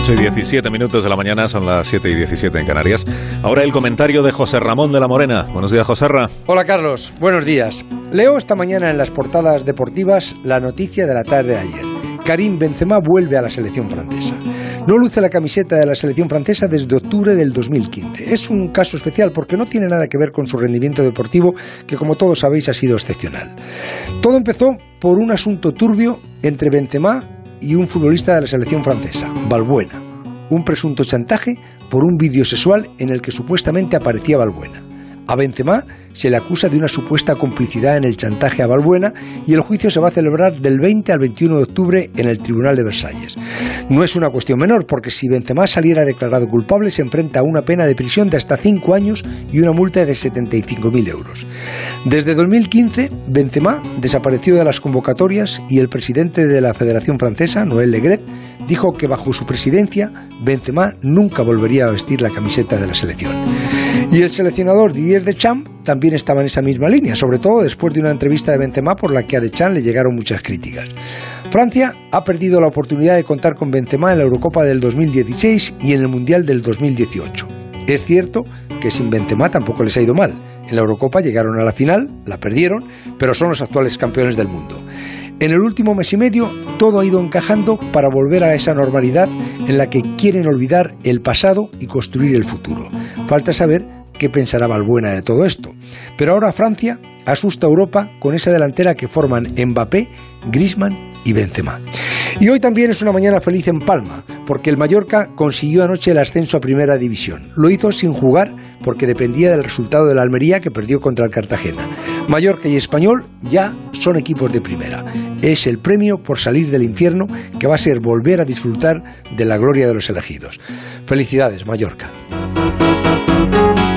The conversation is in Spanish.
8 y 17 minutos de la mañana, son las 7 y 17 en Canarias. Ahora el comentario de José Ramón de la Morena. Buenos días, José Ra. Hola, Carlos. Buenos días. Leo esta mañana en las portadas deportivas la noticia de la tarde de ayer. Karim Benzema vuelve a la selección francesa. No luce la camiseta de la selección francesa desde octubre del 2015. Es un caso especial porque no tiene nada que ver con su rendimiento deportivo, que como todos sabéis ha sido excepcional. Todo empezó por un asunto turbio entre Benzema y un futbolista de la selección francesa, Balbuena. Un presunto chantaje por un vídeo sexual en el que supuestamente aparecía Balbuena. A Benzema se le acusa de una supuesta complicidad en el chantaje a Balbuena y el juicio se va a celebrar del 20 al 21 de octubre en el Tribunal de Versalles. No es una cuestión menor, porque si Benzema saliera declarado culpable se enfrenta a una pena de prisión de hasta 5 años y una multa de 75.000 euros. Desde 2015, Benzema desapareció de las convocatorias y el presidente de la Federación Francesa, Noël Legret, dijo que bajo su presidencia Benzema nunca volvería a vestir la camiseta de la selección. Y el seleccionador Didier Deschamps también estaba en esa misma línea, sobre todo después de una entrevista de Benzema por la que a Deschamps le llegaron muchas críticas. Francia ha perdido la oportunidad de contar con Benzema en la Eurocopa del 2016 y en el Mundial del 2018. Es cierto que sin Benzema tampoco les ha ido mal. En la Eurocopa llegaron a la final, la perdieron, pero son los actuales campeones del mundo. En el último mes y medio todo ha ido encajando para volver a esa normalidad en la que quieren olvidar el pasado y construir el futuro. Falta saber qué pensará Balbuena de todo esto. Pero ahora Francia asusta a Europa con esa delantera que forman Mbappé, Griezmann y Benzema. Y hoy también es una mañana feliz en Palma, porque el Mallorca consiguió anoche el ascenso a Primera División. Lo hizo sin jugar porque dependía del resultado de la Almería que perdió contra el Cartagena. Mallorca y Español ya son equipos de primera. Es el premio por salir del infierno que va a ser volver a disfrutar de la gloria de los elegidos. Felicidades, Mallorca.